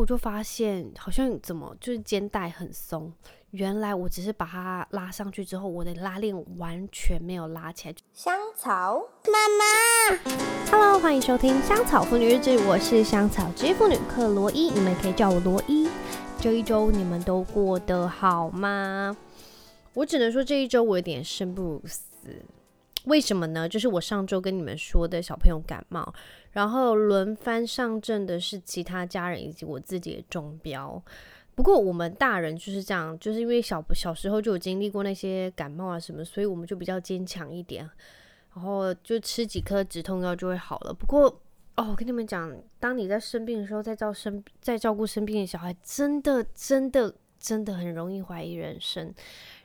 后我就发现好像怎么就是肩带很松。原来我只是把它拉上去之后，我的拉链完全没有拉起来。香草妈妈，Hello，欢迎收听香草妇女日志，我是香草之妇女克罗伊，你们可以叫我罗伊。这一周你们都过得好吗？我只能说这一周我有点生不如死。为什么呢？就是我上周跟你们说的小朋友感冒，然后轮番上阵的是其他家人以及我自己的中标。不过我们大人就是这样，就是因为小小时候就有经历过那些感冒啊什么，所以我们就比较坚强一点，然后就吃几颗止痛药就会好了。不过哦，我跟你们讲，当你在生病的时候，在照生在照顾生病的小孩，真的真的真的很容易怀疑人生。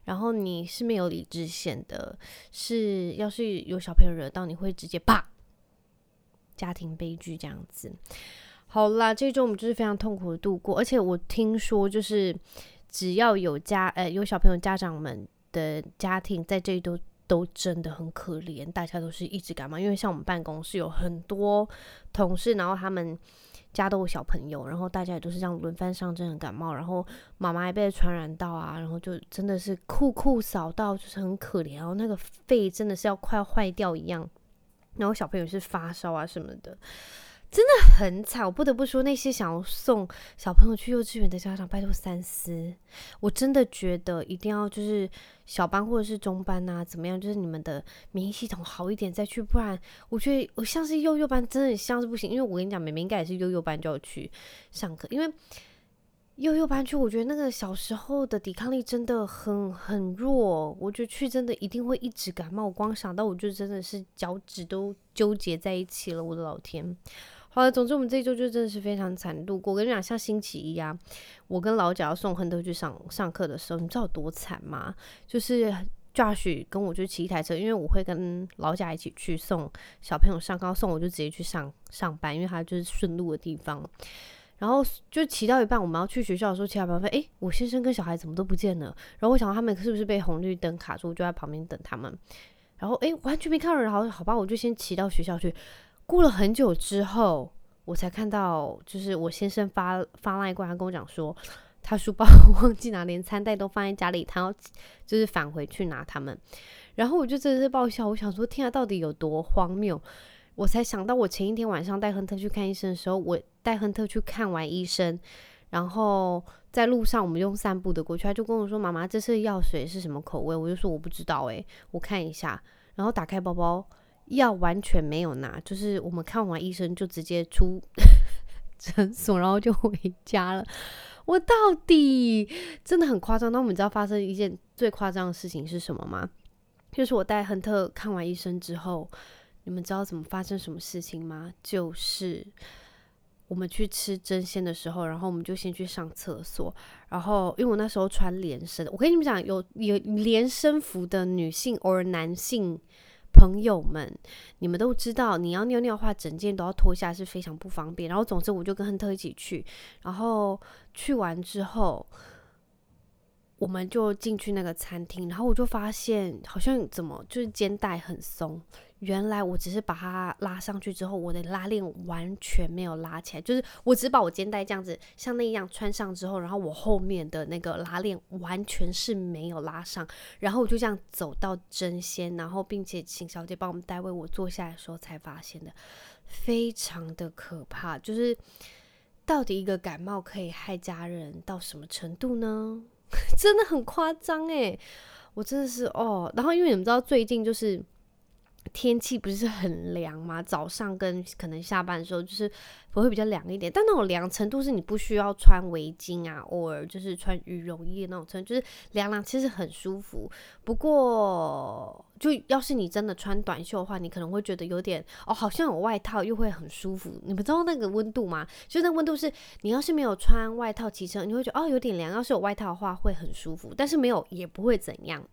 然后你是没有理智线的，是要是有小朋友惹到，你会直接啪，家庭悲剧这样子。好啦，这周我们就是非常痛苦的度过，而且我听说就是只要有家呃有小朋友家长们的家庭在这一周都真的很可怜，大家都是一直感冒，因为像我们办公室有很多同事，然后他们家都有小朋友，然后大家也都是这样轮番上阵的感冒，然后妈妈也被传染到啊，然后就真的是酷酷扫到，就是很可怜，然后那个肺真的是要快要坏掉一样，然后小朋友是发烧啊什么的。真的很惨，我不得不说，那些想要送小朋友去幼稚园的家长，拜托三思。我真的觉得一定要就是小班或者是中班啊，怎么样？就是你们的免疫系统好一点再去，不然我觉得我像是幼幼班，真的像是不行。因为我跟你讲，妹妹应该也是幼幼班就要去上课，因为幼幼班去，我觉得那个小时候的抵抗力真的很很弱。我觉得去真的一定会一直感冒，我光想到我就真的是脚趾都纠结在一起了，我的老天！好了，总之我们这一周就真的是非常惨度过。我跟你讲，像星期一啊，我跟老贾要送亨特去上上课的时候，你知道有多惨吗？就是 Josh 跟我就骑一台车，因为我会跟老贾一起去送小朋友上高，送我就直接去上上班，因为他就是顺路的地方。然后就骑到一半，我们要去学校的时候，骑到一半发现，诶，我先生跟小孩怎么都不见了？然后我想他们是不是被红绿灯卡住，就在旁边等他们。然后诶，完全没看到人，好，好吧，我就先骑到学校去。过了很久之后，我才看到，就是我先生发发来过来跟我讲说，他书包 忘记拿，连餐袋都放在家里，他要就是返回去拿他们。然后我就真的是爆笑，我想说，天啊，到底有多荒谬？我才想到，我前一天晚上带亨特去看医生的时候，我带亨特去看完医生，然后在路上我们用散步的过去，他就跟我说：“妈妈，这次药水是什么口味？”我就说：“我不知道。”诶，我看一下，然后打开包包。药完全没有拿，就是我们看完医生就直接出 诊所，然后就回家了。我到底真的很夸张。那我们知道发生一件最夸张的事情是什么吗？就是我带亨特看完医生之后，你们知道怎么发生什么事情吗？就是我们去吃争鲜的时候，然后我们就先去上厕所，然后因为我那时候穿连身，我跟你们讲，有有连身服的女性或男性。朋友们，你们都知道，你要尿尿的话，整件都要脱下是非常不方便。然后，总之我就跟亨特一起去，然后去完之后，我们就进去那个餐厅，然后我就发现好像怎么就是肩带很松。原来我只是把它拉上去之后，我的拉链完全没有拉起来，就是我只把我肩带这样子像那样穿上之后，然后我后面的那个拉链完全是没有拉上，然后我就这样走到争鲜，然后并且请小姐帮我们代位，我坐下来的时候才发现的，非常的可怕，就是到底一个感冒可以害家人到什么程度呢？真的很夸张诶，我真的是哦，然后因为你们知道最近就是。天气不是很凉吗？早上跟可能下班的时候就是不会比较凉一点，但那种凉程度是你不需要穿围巾啊，偶尔就是穿羽绒衣那种程度，就是凉凉，其实很舒服。不过，就要是你真的穿短袖的话，你可能会觉得有点哦，好像有外套又会很舒服。你们知道那个温度吗？就那温度是你要是没有穿外套骑车，你会觉得哦有点凉；要是有外套的话会很舒服，但是没有也不会怎样。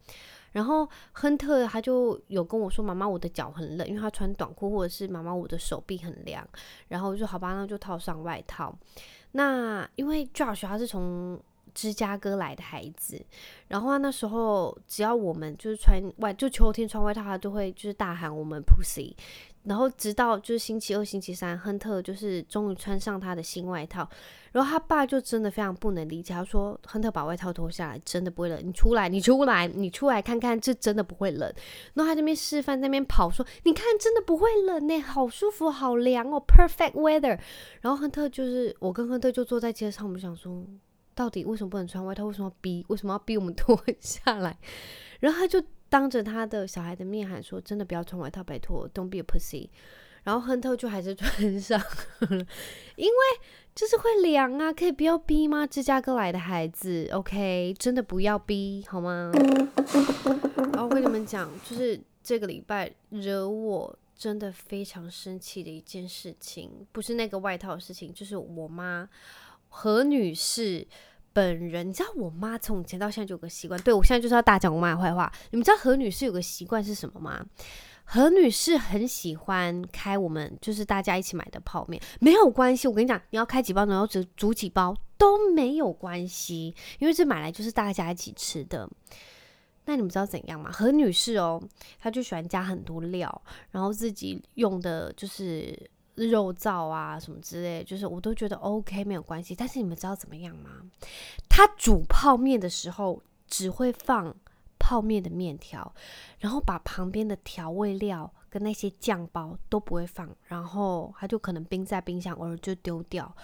然后亨特他就有跟我说：“妈妈，我的脚很冷，因为他穿短裤，或者是妈妈，我的手臂很凉。”然后我就：“好吧，那就套上外套。”那因为 Josh 他是从芝加哥来的孩子，然后他那时候只要我们就是穿外，就秋天穿外套，他就会就是大喊我们 Pussy。然后直到就是星期二、星期三，亨特就是终于穿上他的新外套，然后他爸就真的非常不能理解，他说：“亨特把外套脱下来，真的不会冷。你出来，你出来，你出来看看，这真的不会冷。”然后他在那边示范，那边跑，说：“你看，真的不会冷呢，好舒服，好凉哦，perfect weather。”然后亨特就是我跟亨特就坐在街上，我们想说，到底为什么不能穿外套？为什么要逼？为什么要逼我们 脱下来？然后他就。当着他的小孩的面喊说：“真的不要穿外套，拜托，Don't be a pussy。”然后亨特就还是 穿上了，因为就是会凉啊，可以不要逼吗？芝加哥来的孩子，OK，真的不要逼好吗？然后我跟你们讲，就是这个礼拜惹我真的非常生气的一件事情，不是那个外套的事情，就是我妈何女士。本人，你知道我妈从以前到现在就有个习惯，对，我现在就是要大讲我妈的坏话。你们知道何女士有个习惯是什么吗？何女士很喜欢开我们就是大家一起买的泡面，没有关系。我跟你讲，你要开几包，然后只煮几包都没有关系，因为这买来就是大家一起吃的。那你们知道怎样吗？何女士哦，她就喜欢加很多料，然后自己用的就是。肉燥啊什么之类，就是我都觉得 OK 没有关系。但是你们知道怎么样吗？他煮泡面的时候只会放泡面的面条，然后把旁边的调味料跟那些酱包都不会放，然后他就可能冰在冰箱，偶尔就丢掉。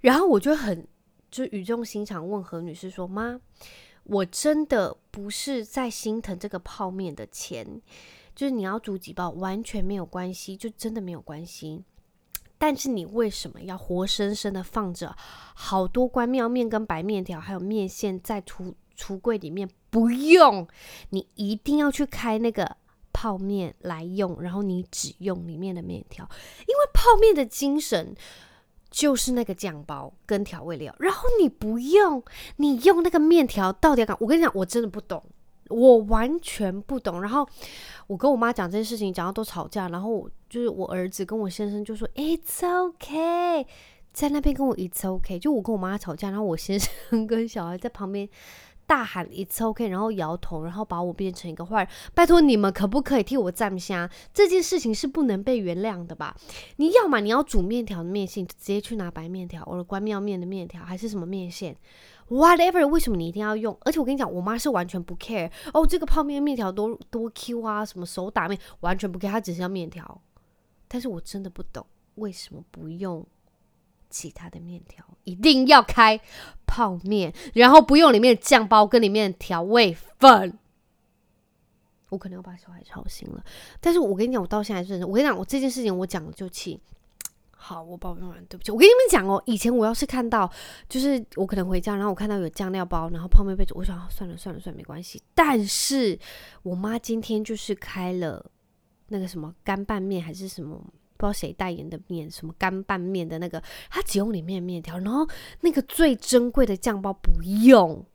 然后我就很就语重心长问何女士说：“妈，我真的不是在心疼这个泡面的钱，就是你要煮几包完全没有关系，就真的没有关系。”但是你为什么要活生生的放着好多关庙面跟白面条，还有面线在橱橱柜里面不用？你一定要去开那个泡面来用，然后你只用里面的面条，因为泡面的精神就是那个酱包跟调味料。然后你不用，你用那个面条到底要干？我跟你讲，我真的不懂。我完全不懂，然后我跟我妈讲这件事情，讲到都吵架，然后就是我儿子跟我先生就说 It's OK，在那边跟我 It's OK，就我跟我妈吵架，然后我先生 跟小孩在旁边大喊 It's OK，然后摇头，然后把我变成一个坏人。拜托你们可不可以替我站下？这件事情是不能被原谅的吧？你要嘛你要煮面条的面线，直接去拿白面条，或者关庙面的面条，还是什么面线？Whatever，为什么你一定要用？而且我跟你讲，我妈是完全不 care 哦，这个泡面面条多多 Q 啊，什么手打面完全不 care，她只是要面条。但是我真的不懂为什么不用其他的面条，一定要开泡面，然后不用里面的酱包跟里面的调味粉。我可能要把小孩吵醒了。但是我跟你讲，我到现在还是，我跟你讲，我这件事情我讲了就气。好，我抱怨完，对不起。我跟你们讲哦，以前我要是看到，就是我可能回家，然后我看到有酱料包，然后泡面被煮，我想算了算了算了，没关系。但是我妈今天就是开了那个什么干拌面，还是什么不知道谁代言的面，什么干拌面的那个，她只用里面的面条，然后那个最珍贵的酱包不用，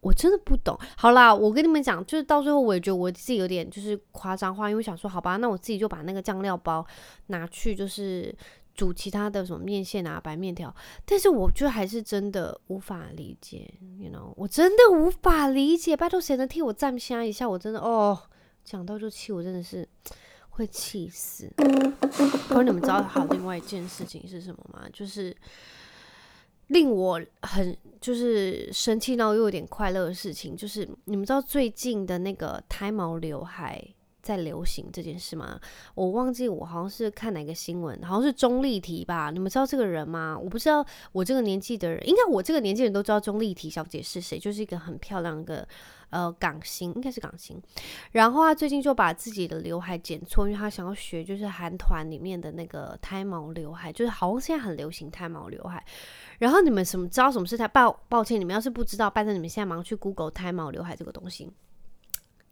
我真的不懂。好啦，我跟你们讲，就是到最后我也觉得我自己有点就是夸张化，因为想说，好吧，那我自己就把那个酱料包拿去就是。煮其他的什么面线啊、白面条，但是我就还是真的无法理解，you know，我真的无法理解。拜托，谁能替我站香一下？我真的哦，讲到就气，我真的是会气死。可是你们知道好另外一件事情是什么吗？就是令我很就是生气到又有点快乐的事情，就是你们知道最近的那个胎毛刘海。在流行这件事吗？我忘记我好像是看哪个新闻，好像是钟丽缇吧？你们知道这个人吗？我不知道，我这个年纪的人，应该我这个年纪人都知道钟丽缇小姐是谁，就是一个很漂亮的呃港星，应该是港星。然后她最近就把自己的刘海剪错，因为她想要学就是韩团里面的那个胎毛刘海，就是好像现在很流行胎毛刘海。然后你们什么知道什么是胎？抱抱歉，你们要是不知道，拜托你们现在忙去 Google 胎毛刘海这个东西。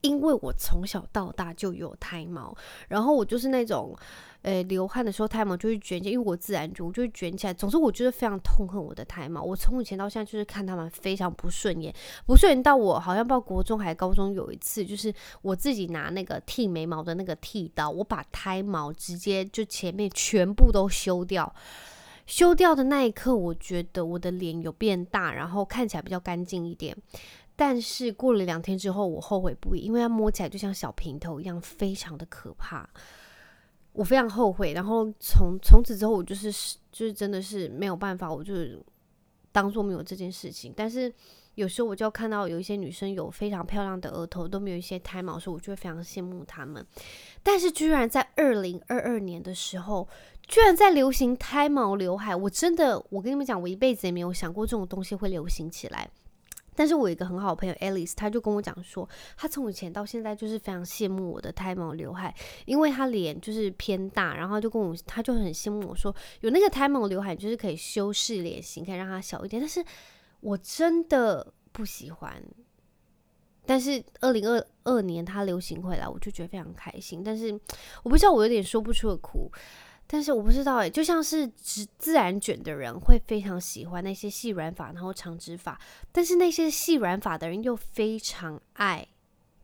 因为我从小到大就有胎毛，然后我就是那种，呃，流汗的时候胎毛就会卷起来，因为我自然卷，我就会卷起来。总之，我就是非常痛恨我的胎毛。我从以前到现在就是看他们非常不顺眼，不顺眼到我好像报国中还高中有一次，就是我自己拿那个剃眉毛的那个剃刀，我把胎毛直接就前面全部都修掉。修掉的那一刻，我觉得我的脸有变大，然后看起来比较干净一点。但是过了两天之后，我后悔不已，因为它摸起来就像小平头一样，非常的可怕。我非常后悔。然后从从此之后，我就是就是真的是没有办法，我就当做没有这件事情。但是有时候我就看到有一些女生有非常漂亮的额头，都没有一些胎毛，所以我就会非常羡慕她们。但是居然在二零二二年的时候，居然在流行胎毛刘海，我真的，我跟你们讲，我一辈子也没有想过这种东西会流行起来。但是我有一个很好的朋友 Alice，她就跟我讲说，她从以前到现在就是非常羡慕我的胎毛刘海，因为她脸就是偏大，然后就跟我，她就很羡慕我说，有那个胎毛刘海就是可以修饰脸型，可以让它小一点。但是我真的不喜欢。但是二零二二年它流行回来，我就觉得非常开心。但是我不知道，我有点说不出的苦。但是我不知道诶，就像是直自然卷的人会非常喜欢那些细软发，然后长直发，但是那些细软发的人又非常爱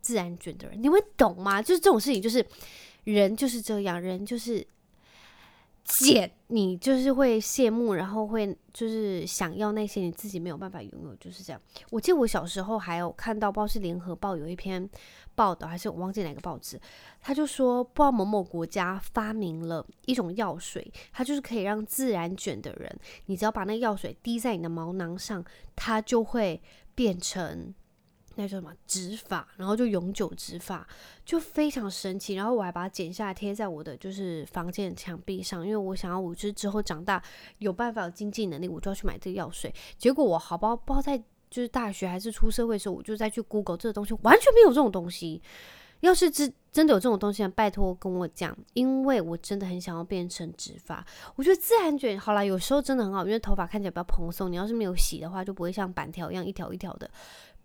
自然卷的人，你们懂吗？就是这种事情，就是人就是这样，人就是。贱，你就是会羡慕，然后会就是想要那些你自己没有办法拥有，就是这样。我记得我小时候还有看到，不知道是联合报有一篇报道，还是我忘记哪个报纸，他就说，不知道某某国家发明了一种药水，它就是可以让自然卷的人，你只要把那个药水滴在你的毛囊上，它就会变成。那叫什么直发，然后就永久直发，就非常神奇。然后我还把它剪下来贴在我的就是房间墙壁上，因为我想要我就是之后长大有办法有经济能力，我就要去买这个药水。结果我好不好不知道在就是大学还是出社会的时候，我就再去 Google 这个东西，完全没有这种东西。要是真真的有这种东西，拜托跟我讲，因为我真的很想要变成直发。我觉得自然卷好啦，有时候真的很好，因为头发看起来比较蓬松。你要是没有洗的话，就不会像板条一样一条一条的。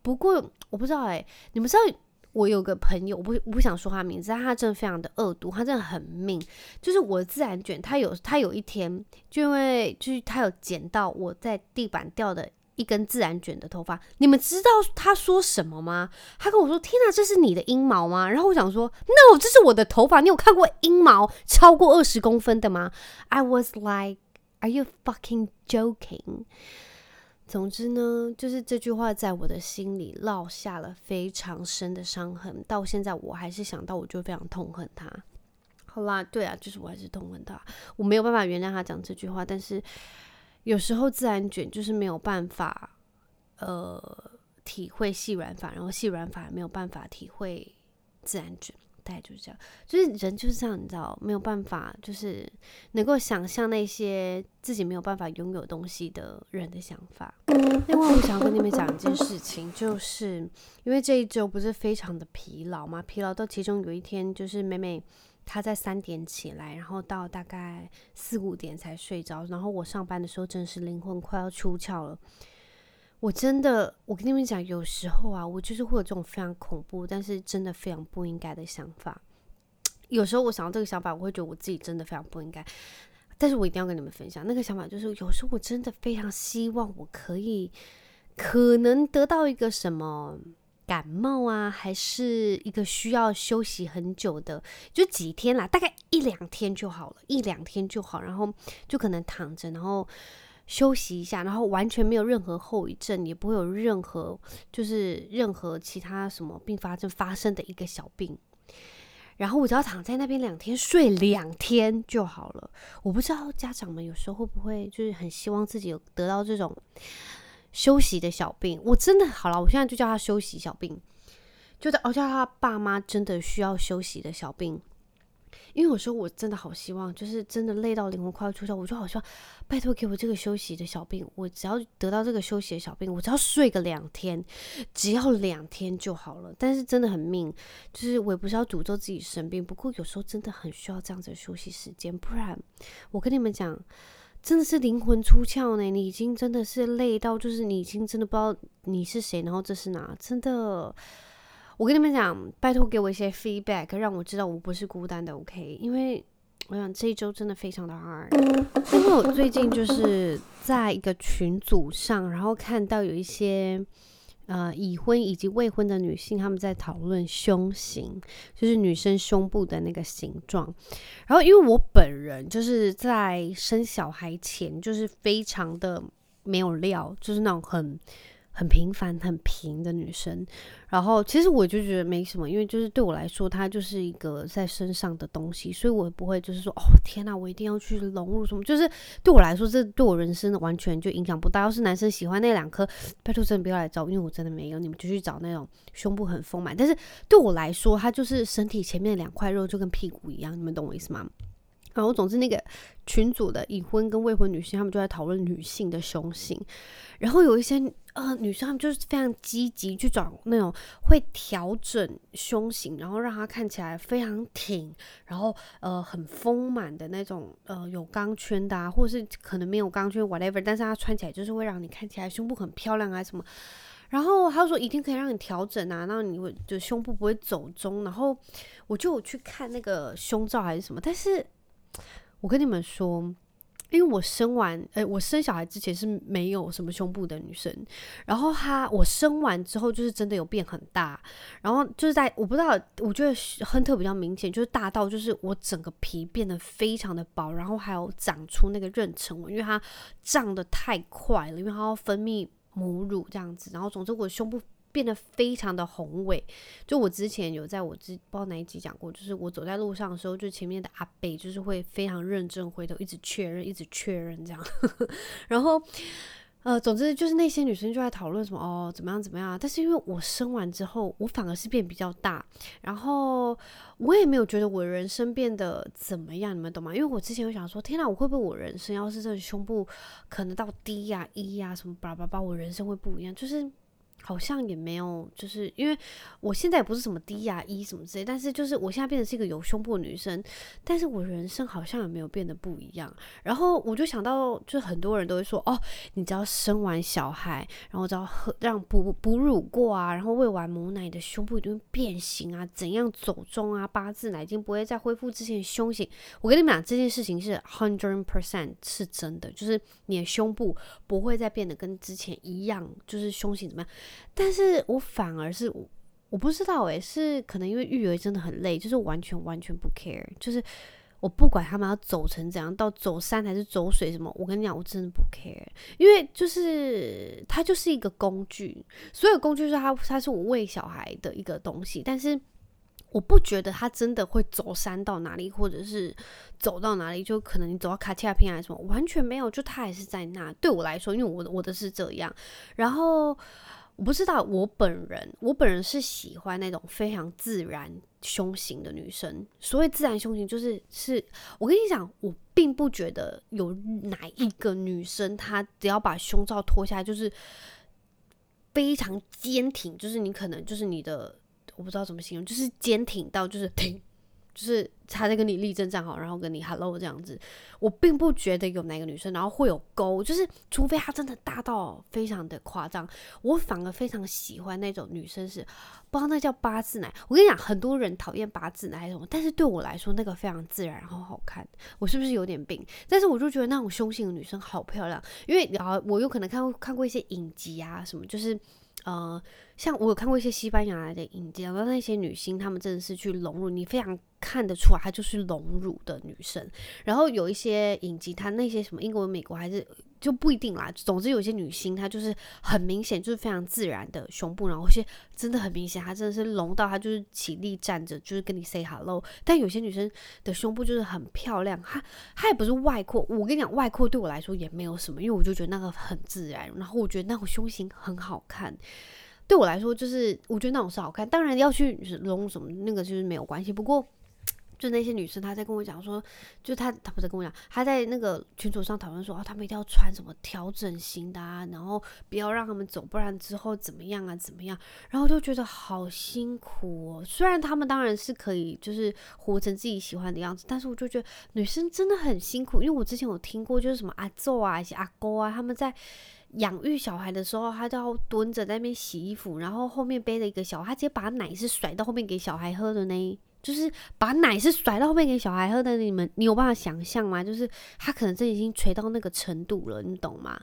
不过我不知道哎、你们知道我有个朋友，我不我不想说他名字，但他真的非常的恶毒，他真的很命。就是我自然卷，他有他有一天就因为就是他有捡到我在地板掉的一根自然卷的头发，你们知道他说什么吗？他跟我说：“天哪，这是你的阴毛吗？”然后我想说：“No，这是我的头发。你有看过阴毛超过二十公分的吗？”I was like, "Are you fucking joking?" 总之呢，就是这句话在我的心里烙下了非常深的伤痕，到现在我还是想到，我就非常痛恨他。好啦，对啊，就是我还是痛恨他，我没有办法原谅他讲这句话。但是有时候自然卷就是没有办法，呃，体会细软法，然后细软法也没有办法体会自然卷。大概就是这样，就是人就是这样，你知道，没有办法，就是能够想象那些自己没有办法拥有东西的人的想法。另外，我想要跟你们讲一件事情，就是因为这一周不是非常的疲劳嘛，疲劳到其中有一天，就是美美她在三点起来，然后到大概四五点才睡着，然后我上班的时候真是灵魂快要出窍了。我真的，我跟你们讲，有时候啊，我就是会有这种非常恐怖，但是真的非常不应该的想法。有时候我想到这个想法，我会觉得我自己真的非常不应该。但是我一定要跟你们分享那个想法，就是有时候我真的非常希望我可以，可能得到一个什么感冒啊，还是一个需要休息很久的，就几天啦，大概一两天就好了，一两天就好，然后就可能躺着，然后。休息一下，然后完全没有任何后遗症，也不会有任何就是任何其他什么并发症发生的一个小病，然后我只要躺在那边两天，睡两天就好了。我不知道家长们有时候会不会就是很希望自己有得到这种休息的小病。我真的好了，我现在就叫他休息小病，就在我叫他爸妈真的需要休息的小病。因为有时候我真的好希望，就是真的累到灵魂快要出窍，我就好希望拜托给我这个休息的小病。我只要得到这个休息的小病，我只要睡个两天，只要两天就好了。但是真的很命，就是我也不是要诅咒自己生病，不过有时候真的很需要这样子的休息时间，不然我跟你们讲，真的是灵魂出窍呢。你已经真的是累到，就是你已经真的不知道你是谁，然后这是哪，真的。我跟你们讲，拜托给我一些 feedback，让我知道我不是孤单的，OK？因为我想这一周真的非常的 hard。因为我最近就是在一个群组上，然后看到有一些呃已婚以及未婚的女性，他们在讨论胸型，就是女生胸部的那个形状。然后因为我本人就是在生小孩前就是非常的没有料，就是那种很。很平凡、很平的女生，然后其实我就觉得没什么，因为就是对我来说，它就是一个在身上的东西，所以我不会就是说，哦天哪，我一定要去融入什么，就是对我来说，这对我人生完全就影响不大。要是男生喜欢那两颗，拜托真的不要来找，因为我真的没有，你们就去找那种胸部很丰满。但是对我来说，它就是身体前面两块肉，就跟屁股一样，你们懂我意思吗？然后，总之那个群组的已婚跟未婚女性，他们就在讨论女性的胸型。然后有一些呃女生，她们就是非常积极去找那种会调整胸型，然后让它看起来非常挺，然后呃很丰满的那种呃有钢圈的啊，或者是可能没有钢圈 whatever，但是它穿起来就是会让你看起来胸部很漂亮啊什么。然后她说一定可以让你调整啊，让你会就胸部不会走中。然后我就去看那个胸罩还是什么，但是。我跟你们说，因为我生完，诶，我生小孩之前是没有什么胸部的女生，然后她我生完之后就是真的有变很大，然后就是在我不知道，我觉得亨特比较明显，就是大到就是我整个皮变得非常的薄，然后还有长出那个妊娠纹，因为它胀得太快了，因为它要分泌母乳这样子，然后总之我胸部。变得非常的宏伟，就我之前有在我之不知道哪一集讲过，就是我走在路上的时候，就前面的阿伯就是会非常认真回头，一直确认，一直确认这样。然后，呃，总之就是那些女生就在讨论什么哦，怎么样怎么样。但是因为我生完之后，我反而是变比较大，然后我也没有觉得我人生变得怎么样，你们懂吗？因为我之前有想说，天哪，我会不会我人生要是这胸部可能到 D 呀、啊、E 呀、什么巴拉巴拉，我人生会不一样，就是。好像也没有，就是因为我现在也不是什么低呀、一什么之类，但是就是我现在变成是一个有胸部的女生，但是我人生好像也没有变得不一样。然后我就想到，就很多人都会说，哦，你只要生完小孩，然后只要喝让哺哺乳过啊，然后喂完母奶，的胸部一定会变形啊，怎样走钟啊，八字奶已经不会再恢复之前的胸型。我跟你们讲，这件事情是 hundred percent 是真的，就是你的胸部不会再变得跟之前一样，就是胸型怎么样。但是我反而是我不知道诶，是可能因为育儿真的很累，就是完全完全不 care，就是我不管他们要走成怎样，到走山还是走水什么，我跟你讲，我真的不 care，因为就是它就是一个工具，所有工具是它它是我喂小孩的一个东西，但是我不觉得它真的会走山到哪里，或者是走到哪里，就可能你走到卡地亚平还是什么，完全没有，就它还是在那。对我来说，因为我我的是这样，然后。我不知道，我本人，我本人是喜欢那种非常自然胸型的女生。所谓自然胸型，就是是我跟你讲，我并不觉得有哪一个女生，她只要把胸罩脱下来，就是非常坚挺，就是你可能就是你的，我不知道怎么形容，就是坚挺到就是挺。就是他在跟你立正站好，然后跟你 hello 这样子，我并不觉得有哪个女生然后会有沟，就是除非她真的大到非常的夸张，我反而非常喜欢那种女生是，不知道那叫八字奶。我跟你讲，很多人讨厌八字奶还是什么，但是对我来说那个非常自然然后好看。我是不是有点病？但是我就觉得那种胸型的女生好漂亮，因为然后我有可能看过看过一些影集啊什么，就是。呃，像我有看过一些西班牙的影集，然后那些女星，她们真的是去隆乳，你非常看得出来，她就是隆乳的女生。然后有一些影集，她那些什么英国、美国还是就不一定啦。总之，有些女星她就是很明显就是非常自然的胸部，然后有些真的很明显，她真的是隆到她就是起立站着，就是跟你 say hello。但有些女生的胸部就是很漂亮，她她也不是外扩。我跟你讲，外扩对我来说也没有什么，因为我就觉得那个很自然，然后我觉得那个胸型很好看。对我来说，就是我觉得那种是好看。当然要去隆什么那个就是没有关系。不过，就那些女生，她在跟我讲说，就她她不是跟我讲，她在那个群组上讨论说，啊，她们一定要穿什么调整型的啊，然后不要让他们走，不然之后怎么样啊，怎么样？然后就觉得好辛苦哦。虽然她们当然是可以，就是活成自己喜欢的样子，但是我就觉得女生真的很辛苦。因为我之前有听过，就是什么阿奏啊，一些阿姑啊，他们在。养育小孩的时候，他都要蹲着在那边洗衣服，然后后面背了一个小孩，他直接把奶是甩到后面给小孩喝的呢，就是把奶是甩到后面给小孩喝的。你们，你有办法想象吗？就是他可能真已经垂到那个程度了，你懂吗？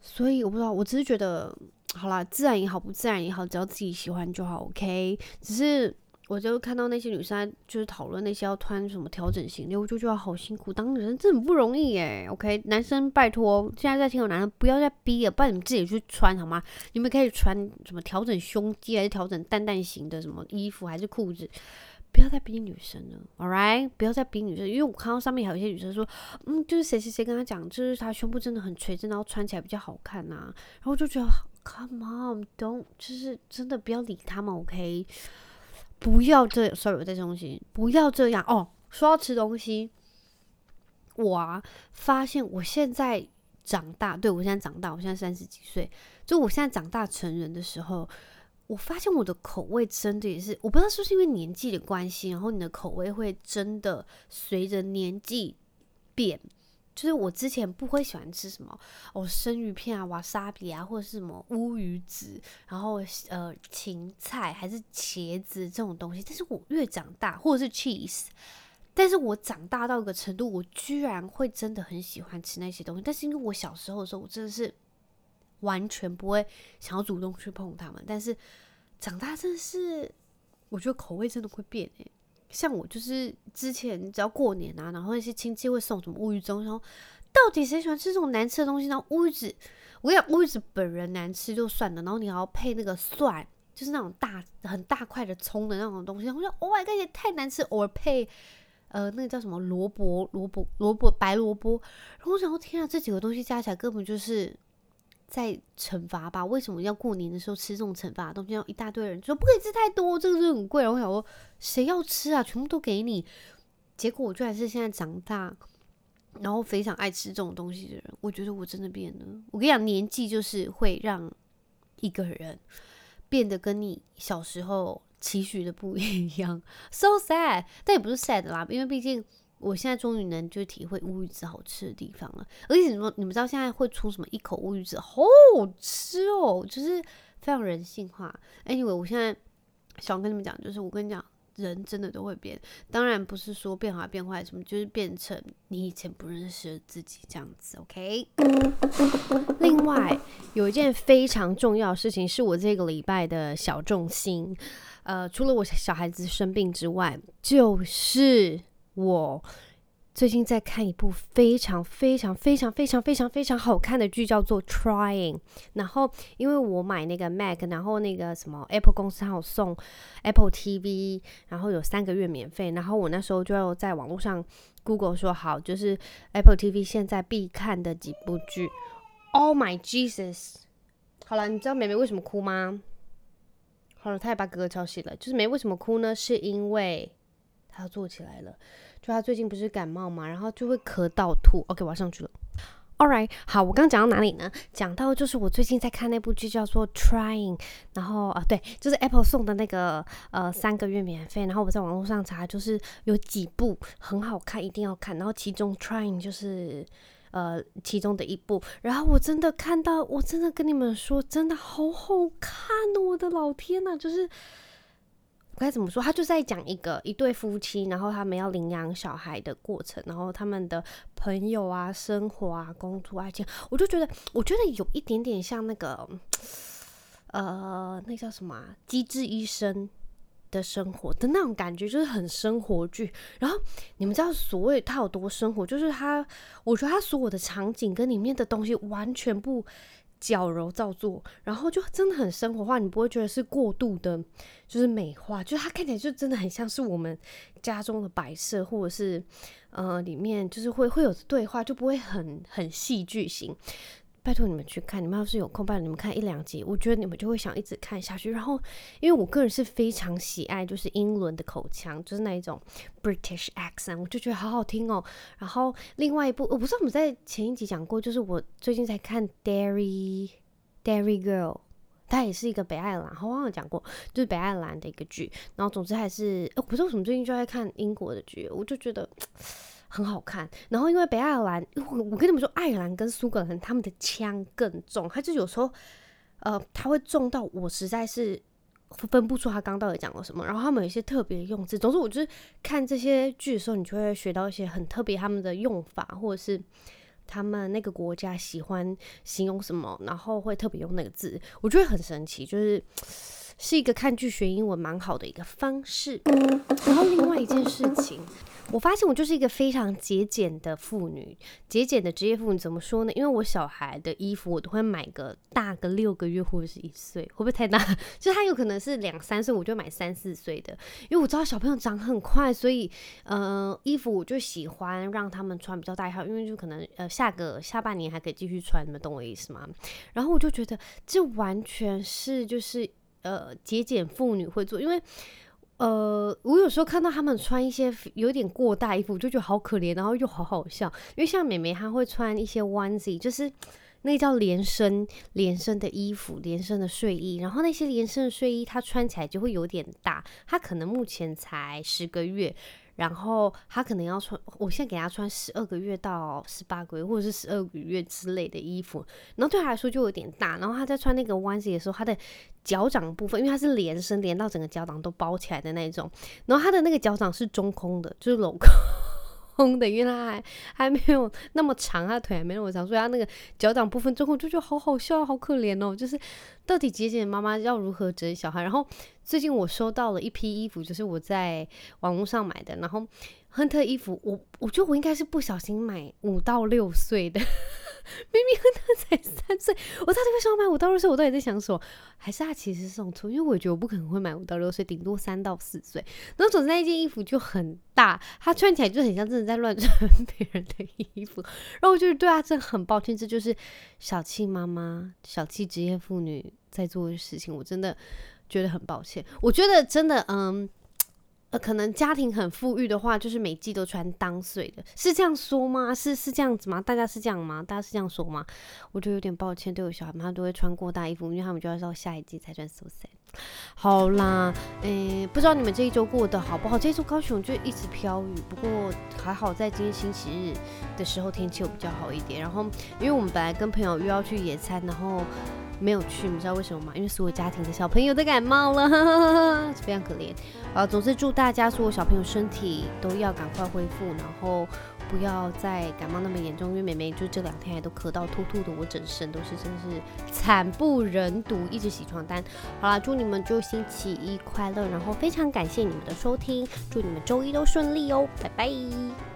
所以我不知道，我只是觉得，好啦，自然也好，不自然也好，只要自己喜欢就好，OK。只是我就看到那些女生就是讨论那些要穿什么调整型的，我就觉得好辛苦，当女生真的很不容易耶。OK，男生拜托，现在在听我男生不要再逼了，不然你们自己去穿好吗？你们可以穿什么调整胸肌，还是调整蛋蛋型的什么衣服，还是裤子？不要再逼女生了，All right？不要再逼女生，因为我看到上面还有一些女生说，嗯，就是谁谁谁跟她讲，就是她胸部真的很垂，真的要穿起来比较好看呐、啊。然后就觉得，Come on，don't，就是真的不要理他们，OK？不要这，sorry，我在吃东西，不要这样哦。说到吃东西，我啊发现我现在长大，对，我现在长大，我现在三十几岁，就我现在长大成人的时候，我发现我的口味真的也是，我不知道是不是因为年纪的关系，然后你的口味会真的随着年纪变。就是我之前不会喜欢吃什么哦，生鱼片啊、瓦萨比啊，或者是什么乌鱼子，然后呃芹菜还是茄子这种东西。但是我越长大，或者是 cheese，但是我长大到一个程度，我居然会真的很喜欢吃那些东西。但是因为我小时候的时候，我真的是完全不会想要主动去碰它们。但是长大真的是，我觉得口味真的会变诶。像我就是之前只要过年啊，然后那些亲戚会送什么乌鱼子，然后到底谁喜欢吃这种难吃的东西呢？乌鱼子，我跟你讲，乌鱼子本人难吃就算了，然后你还要配那个蒜，就是那种大很大块的葱的那种东西，我说 Oh my God，也太难吃。偶尔配呃那个叫什么萝卜萝卜萝卜白萝卜，然后我想说天啊，这几个东西加起来根本就是。在惩罚吧？为什么要过年的时候吃这种惩罚的东西？要一大堆人说不可以吃太多，这个是很贵。然后我想说，谁要吃啊？全部都给你。结果我居然是现在长大，然后非常爱吃这种东西的人。我觉得我真的变了。我跟你讲，年纪就是会让一个人变得跟你小时候期许的不一样。So sad，但也不是 sad 啦，因为毕竟。我现在终于能就体会乌鱼子好吃的地方了，而且你们你们知道现在会出什么一口乌鱼子，好好吃哦，就是非常人性化。Anyway，我现在想跟你们讲，就是我跟你讲，人真的都会变，当然不是说变好变坏什么，就是变成你以前不认识的自己这样子。OK。另外有一件非常重要的事情是我这个礼拜的小重心，呃，除了我小孩子生病之外，就是。我最近在看一部非常非常非常非常非常非常好看的剧，叫做《Trying》。然后因为我买那个 Mac，然后那个什么 Apple 公司还有送 Apple TV，然后有三个月免费。然后我那时候就在网络上 Google 说好，就是 Apple TV 现在必看的几部剧。Oh my Jesus！好了，你知道妹妹为什么哭吗？好了，她也把哥哥吵醒了。就是妹为什么哭呢？是因为。他要坐起来了，就他最近不是感冒嘛，然后就会咳到吐。OK，我要上去了。All right，好，我刚刚讲到哪里呢？讲到就是我最近在看那部剧叫做《Trying》，然后啊，对，就是 Apple 送的那个呃三个月免费，然后我在网络上查，就是有几部很好看，一定要看。然后其中《Trying》就是呃其中的一部，然后我真的看到，我真的跟你们说，真的好好看哦！我的老天呐，就是。该怎么说？他就在讲一个一对夫妻，然后他们要领养小孩的过程，然后他们的朋友啊、生活啊、工作、爱情，我就觉得，我觉得有一点点像那个，呃，那叫什么？机智医生的生活的那种感觉，就是很生活剧。然后你们知道，所谓他有多生活，就是他，我觉得他所有的场景跟里面的东西完全不。矫揉造作，然后就真的很生活化，你不会觉得是过度的，就是美化，就它看起来就真的很像是我们家中的摆设，或者是呃里面就是会会有对话，就不会很很戏剧性。拜托你们去看，你们要是有空，拜托你们看一两集，我觉得你们就会想一直看下去。然后，因为我个人是非常喜爱，就是英伦的口腔，就是那一种 British accent，我就觉得好好听哦。然后，另外一部我不知道我们在前一集讲过，就是我最近在看 Derry Derry Girl，它也是一个北爱尔兰，好像有讲过，就是北爱尔兰的一个剧。然后，总之还是，不知道为什么最近就在看英国的剧，我就觉得。很好看，然后因为北爱尔兰，我我跟你们说，爱尔兰跟苏格兰他们的腔更重，他就有时候，呃，他会重到我实在是分不出他刚到底讲了什么。然后他们有一些特别用字，总之我就是看这些剧的时候，你就会学到一些很特别他们的用法，或者是他们那个国家喜欢形容什么，然后会特别用那个字，我觉得很神奇，就是。是一个看剧学英文蛮好的一个方式。然后另外一件事情。我发现我就是一个非常节俭的妇女，节俭的职业妇女怎么说呢？因为我小孩的衣服我都会买个大个六个月或者是一岁，会不会太大？就他有可能是两三岁，我就买三四岁的，因为我知道小朋友长很快，所以呃衣服我就喜欢让他们穿比较大一号，因为就可能呃下个下半年还可以继续穿，你们懂我意思吗？然后我就觉得这完全是就是呃节俭妇女会做，因为。呃，我有时候看到他们穿一些有点过大衣服，我就觉得好可怜，然后又好好笑。因为像美眉，她会穿一些 onesie，就是那叫连身连身的衣服，连身的睡衣。然后那些连身的睡衣，她穿起来就会有点大。她可能目前才十个月。然后他可能要穿，我现在给他穿十二个月到十八个月，或者是十二个月之类的衣服，然后对他来说就有点大。然后他在穿那个 one 字的时候，他的脚掌部分，因为他是连身，连到整个脚掌都包起来的那种，然后他的那个脚掌是中空的，就是镂空。空的，因为他还还没有那么长，他腿还没那么长，所以他那个脚掌部分中空，就觉得好好笑，好可怜哦。就是到底姐姐妈妈要如何整小孩？然后最近我收到了一批衣服，就是我在网络上买的，然后亨特衣服，我我觉得我应该是不小心买五到六岁的。明明他才三岁，我到底为什么买五到六岁？我到底在想什么？还是他其实是送错？因为我觉得我不可能会买五到六岁，顶多三到四岁。然后总之那件衣服就很大，他穿起来就很像真的在乱穿别人的衣服。然后我就对他真的很抱歉，这就是小气妈妈、小气职业妇女在做的事情。我真的觉得很抱歉。我觉得真的，嗯。呃，可能家庭很富裕的话，就是每季都穿当岁的，是这样说吗？是是这样子吗？大家是这样吗？大家是这样说吗？我觉得有点抱歉，对我小孩们，他都会穿过大衣服，因为他们就要到下一季才穿 so sad。好啦，诶、不知道你们这一周过得好不好？这一周高雄就一直飘雨，不过还好在今天星期日的时候天气又比较好一点。然后，因为我们本来跟朋友约要去野餐，然后。没有去，你知道为什么吗？因为所有家庭的小朋友都感冒了，非常可怜。啊，总之祝大家所有小朋友身体都要赶快恢复，然后不要再感冒那么严重。因为妹妹就这两天还都咳到吐吐的，我整身都是真的是惨不忍睹，一直洗床单。好啦，祝你们就星期一快乐，然后非常感谢你们的收听，祝你们周一都顺利哦，拜拜。